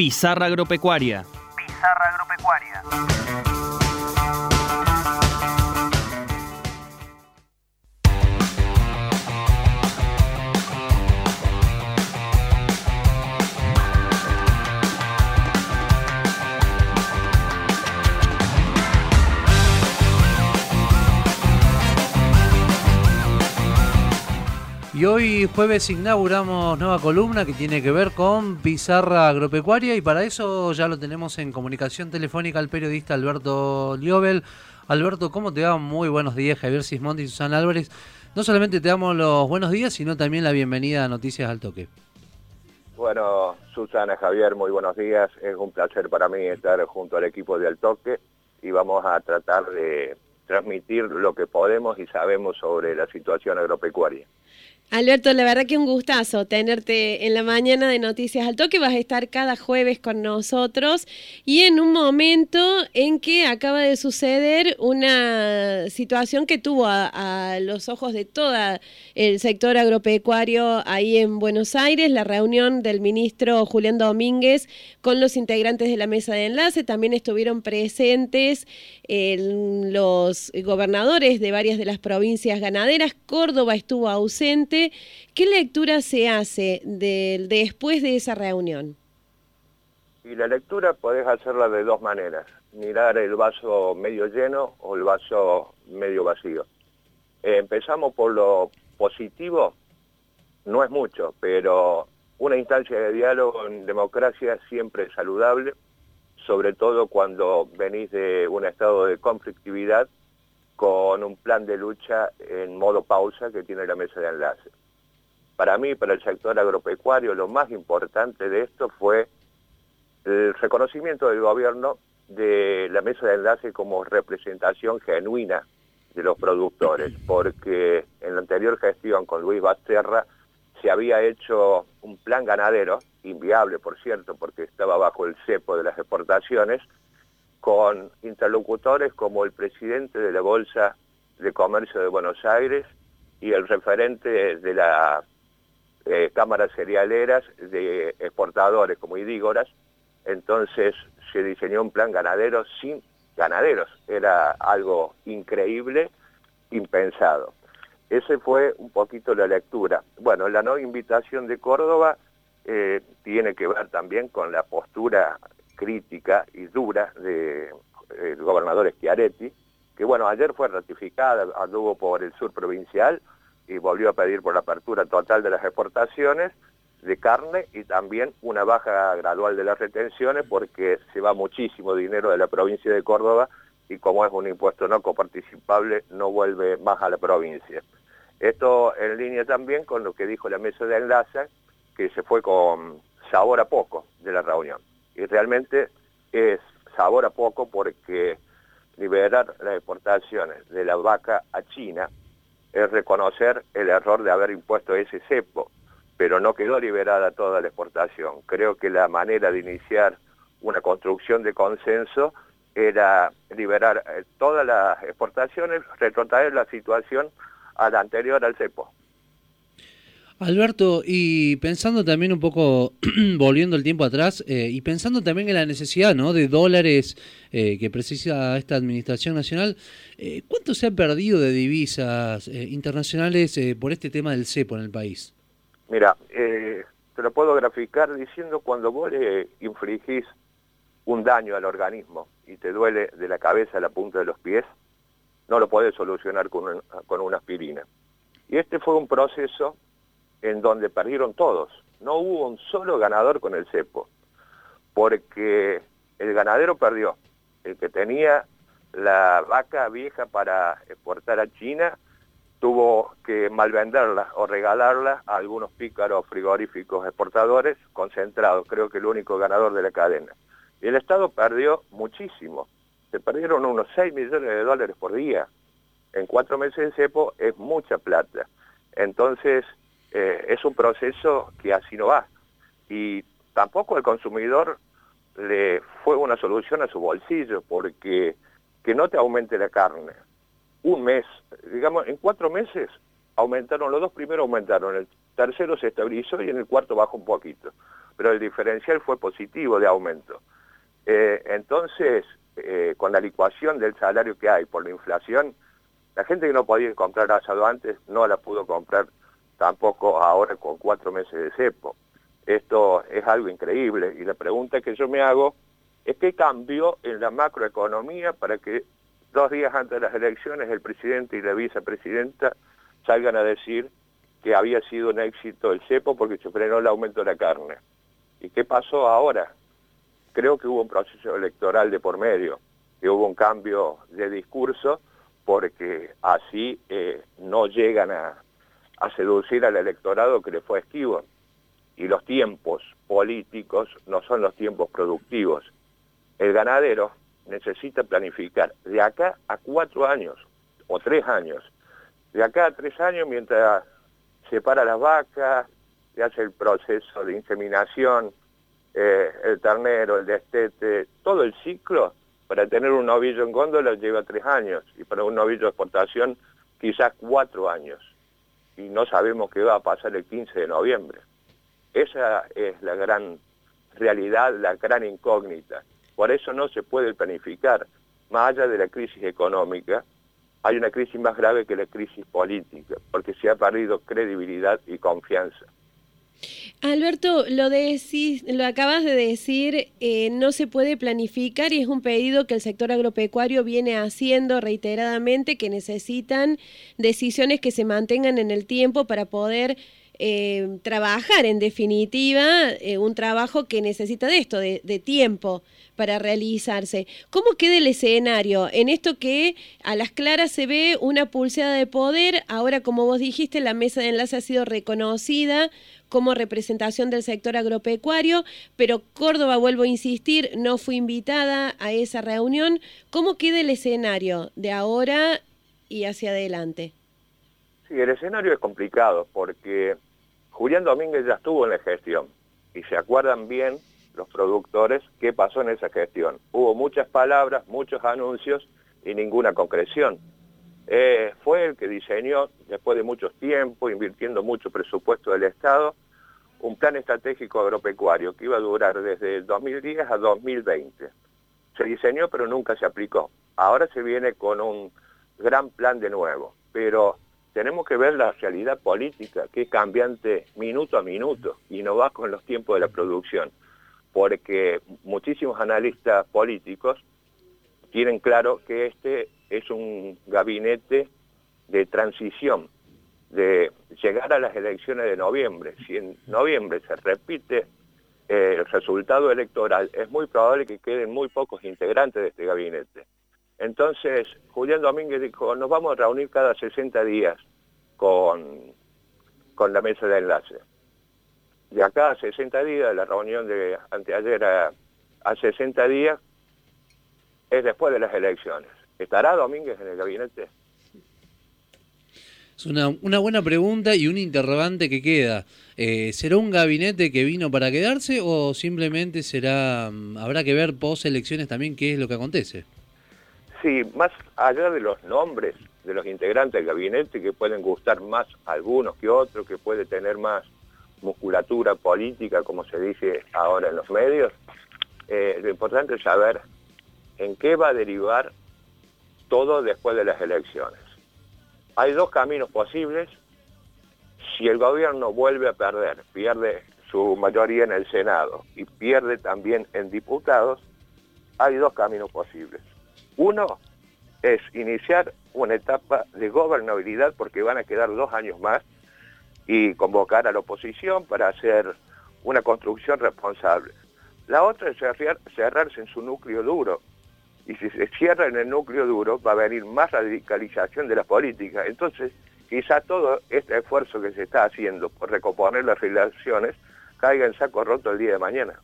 Pizarra Agropecuaria. Hoy jueves inauguramos nueva columna que tiene que ver con pizarra agropecuaria y para eso ya lo tenemos en comunicación telefónica al periodista Alberto Liobel. Alberto, ¿cómo te va? Muy buenos días, Javier Sismondi y Susana Álvarez. No solamente te damos los buenos días, sino también la bienvenida a Noticias al Toque. Bueno, Susana, Javier, muy buenos días. Es un placer para mí estar junto al equipo de Al Toque y vamos a tratar de transmitir lo que podemos y sabemos sobre la situación agropecuaria. Alberto, la verdad que un gustazo tenerte en la mañana de Noticias al Toque. Vas a estar cada jueves con nosotros y en un momento en que acaba de suceder una situación que tuvo a, los ojos de todo el sector agropecuario ahí en Buenos Aires, la reunión del ministro Julián Domínguez con los integrantes de la mesa de enlace. También estuvieron presentes los gobernadores de varias de las provincias ganaderas. Córdoba estuvo ausente ¿Qué lectura se hace después de esa reunión? Y la lectura podés hacerla de dos maneras, mirar el vaso medio lleno o el vaso medio vacío. Eh, empezamos por lo positivo, no es mucho, pero una instancia de diálogo en democracia siempre es saludable, sobre todo cuando venís de un estado de conflictividad con un plan de lucha en modo pausa que tiene la mesa de enlace. Para mí, para el sector agropecuario, lo más importante de esto fue el reconocimiento del gobierno de la mesa de enlace como representación genuina de los productores, porque en la anterior gestión con Luis Basterra se había hecho un plan ganadero, inviable por cierto, porque estaba bajo el cepo de las exportaciones, con interlocutores como el presidente de la Bolsa de Comercio de Buenos Aires y el referente de la eh, cámaras cerealeras de exportadores como Idígoras. Entonces se diseñó un plan ganadero sin ganaderos. Era algo increíble, impensado. Ese fue un poquito la lectura. Bueno, la no invitación de Córdoba eh, tiene que ver también con la postura crítica y dura del de, gobernador Schiaretti, que bueno, ayer fue ratificada, anduvo por el sur provincial y volvió a pedir por la apertura total de las exportaciones de carne y también una baja gradual de las retenciones porque se va muchísimo dinero de la provincia de Córdoba y como es un impuesto no coparticipable no vuelve más a la provincia. Esto en línea también con lo que dijo la mesa de enlace, que se fue con sabor a poco de la reunión y realmente es sabor a poco porque liberar las exportaciones de la vaca a China es reconocer el error de haber impuesto ese cepo, pero no quedó liberada toda la exportación. Creo que la manera de iniciar una construcción de consenso era liberar eh, todas las exportaciones, retrotraer la situación a la anterior al cepo. Alberto, y pensando también un poco, volviendo el tiempo atrás, eh, y pensando también en la necesidad ¿no? de dólares eh, que precisa esta Administración Nacional, eh, ¿cuánto se ha perdido de divisas internacionales por este tema del cepo en el país? Mira, te lo puedo graficar diciendo cuando vos le infligís un daño al organismo y te duele de la cabeza a la punta de los pies, no lo podés solucionar con, con una aspirina. Y este fue un proceso en donde perdieron todos. No hubo un solo ganador con el cepo, porque el ganadero perdió. El que tenía la vaca vieja para exportar a China tuvo que malvenderla o regalarla a algunos pícaros frigoríficos exportadores concentrados, creo que el único ganador de la cadena. Y el Estado perdió muchísimo, se perdieron unos 6 millones de dólares por día. En cuatro meses de cepo es mucha plata. Entonces, eh, es un proceso que así no va. Y tampoco el consumidor le fue una solución a su bolsillo, porque que no te aumente la carne. Un mes, digamos, en cuatro meses aumentaron, los dos primeros aumentaron el tercero se estabilizó y en el cuarto bajó un poquito, pero el diferencial fue positivo de aumento. Eh, entonces, eh, con la licuación del salario que hay por la inflación, la gente que no podía comprar asado antes no la pudo comprar tampoco ahora con cuatro meses de cepo. Esto es algo increíble y la pregunta que yo me hago es qué cambió en la macroeconomía para que dos días antes de las elecciones el presidente y la vicepresidenta salgan a decir que había sido un éxito el cepo porque se frenó el aumento de la carne. ¿Y qué pasó ahora? Creo que hubo un proceso electoral de por medio, que hubo un cambio de discurso porque así eh, no llegan a, a seducir al electorado que le fue esquivo. Y los tiempos políticos no son los tiempos productivos. El ganadero necesita planificar de acá a cuatro años o tres años. De acá a tres años mientras separa las vacas, se hace el proceso de inseminación, eh, el ternero, el destete, todo el ciclo, para tener un novillo en góndola lleva tres años y para un novillo de exportación quizás cuatro años. Y no sabemos qué va a pasar el 15 de noviembre. Esa es la gran realidad, la gran incógnita. Por eso no se puede planificar. Más allá de la crisis económica, hay una crisis más grave que la crisis política, porque se ha perdido credibilidad y confianza. Alberto, lo, decís, lo acabas de decir, eh, no se puede planificar y es un pedido que el sector agropecuario viene haciendo reiteradamente, que necesitan decisiones que se mantengan en el tiempo para poder eh, trabajar, en definitiva, eh, un trabajo que necesita de esto, de, tiempo para realizarse. ¿Cómo queda el escenario? En esto que a las claras se ve una pulseada de poder, ahora como vos dijiste, la mesa de enlace ha sido reconocida como representación del sector agropecuario, pero Córdoba, vuelvo a insistir, no fue invitada a esa reunión. ¿Cómo queda el escenario de ahora y hacia adelante? Sí, el escenario es complicado porque Julián Domínguez ya estuvo en la gestión y se acuerdan bien los productores qué pasó en esa gestión. Hubo muchas palabras, muchos anuncios y ninguna concreción. Eh, fue el que diseñó, después de mucho tiempo, invirtiendo mucho presupuesto del Estado, un plan estratégico agropecuario que iba a durar desde el 2010 a 2020. Se diseñó pero nunca se aplicó. Ahora se viene con un gran plan de nuevo, pero tenemos que ver la realidad política, que es cambiante minuto a minuto y no va con los tiempos de la producción, porque muchísimos analistas políticos tienen claro que este es un gabinete de transición, de llegar a las elecciones de noviembre. Si en noviembre se repite eh, el resultado electoral, es muy probable que queden muy pocos integrantes de este gabinete. Entonces, Julián Domínguez dijo, nos vamos a reunir cada 60 días con, con la mesa de enlace. De acá a 60 días, la reunión de anteayer a, a 60 días, es después de las elecciones. ¿Estará Domínguez en el gabinete? Es una, una buena pregunta y un interrogante que queda. Eh, ¿Será un gabinete que vino para quedarse o simplemente será mm, habrá que ver post elecciones también qué es lo que acontece? Sí, más allá de los nombres de los integrantes del gabinete, que pueden gustar más algunos que otros, que puede tener más musculatura política, como se dice ahora en los medios, eh, lo importante es saber en qué va a derivar todo después de las elecciones. Hay dos caminos posibles. Si el gobierno vuelve a perder, pierde su mayoría en el Senado y pierde también en diputados, hay dos caminos posibles. Uno es iniciar una etapa de gobernabilidad porque van a quedar dos años más y convocar a la oposición para hacer una construcción responsable. La otra es cerrarse en su núcleo duro. Y si se cierra en el núcleo duro va a venir más radicalización de la política. Entonces, quizá todo este esfuerzo que se está haciendo por recomponer las relaciones caiga en saco roto el día de mañana.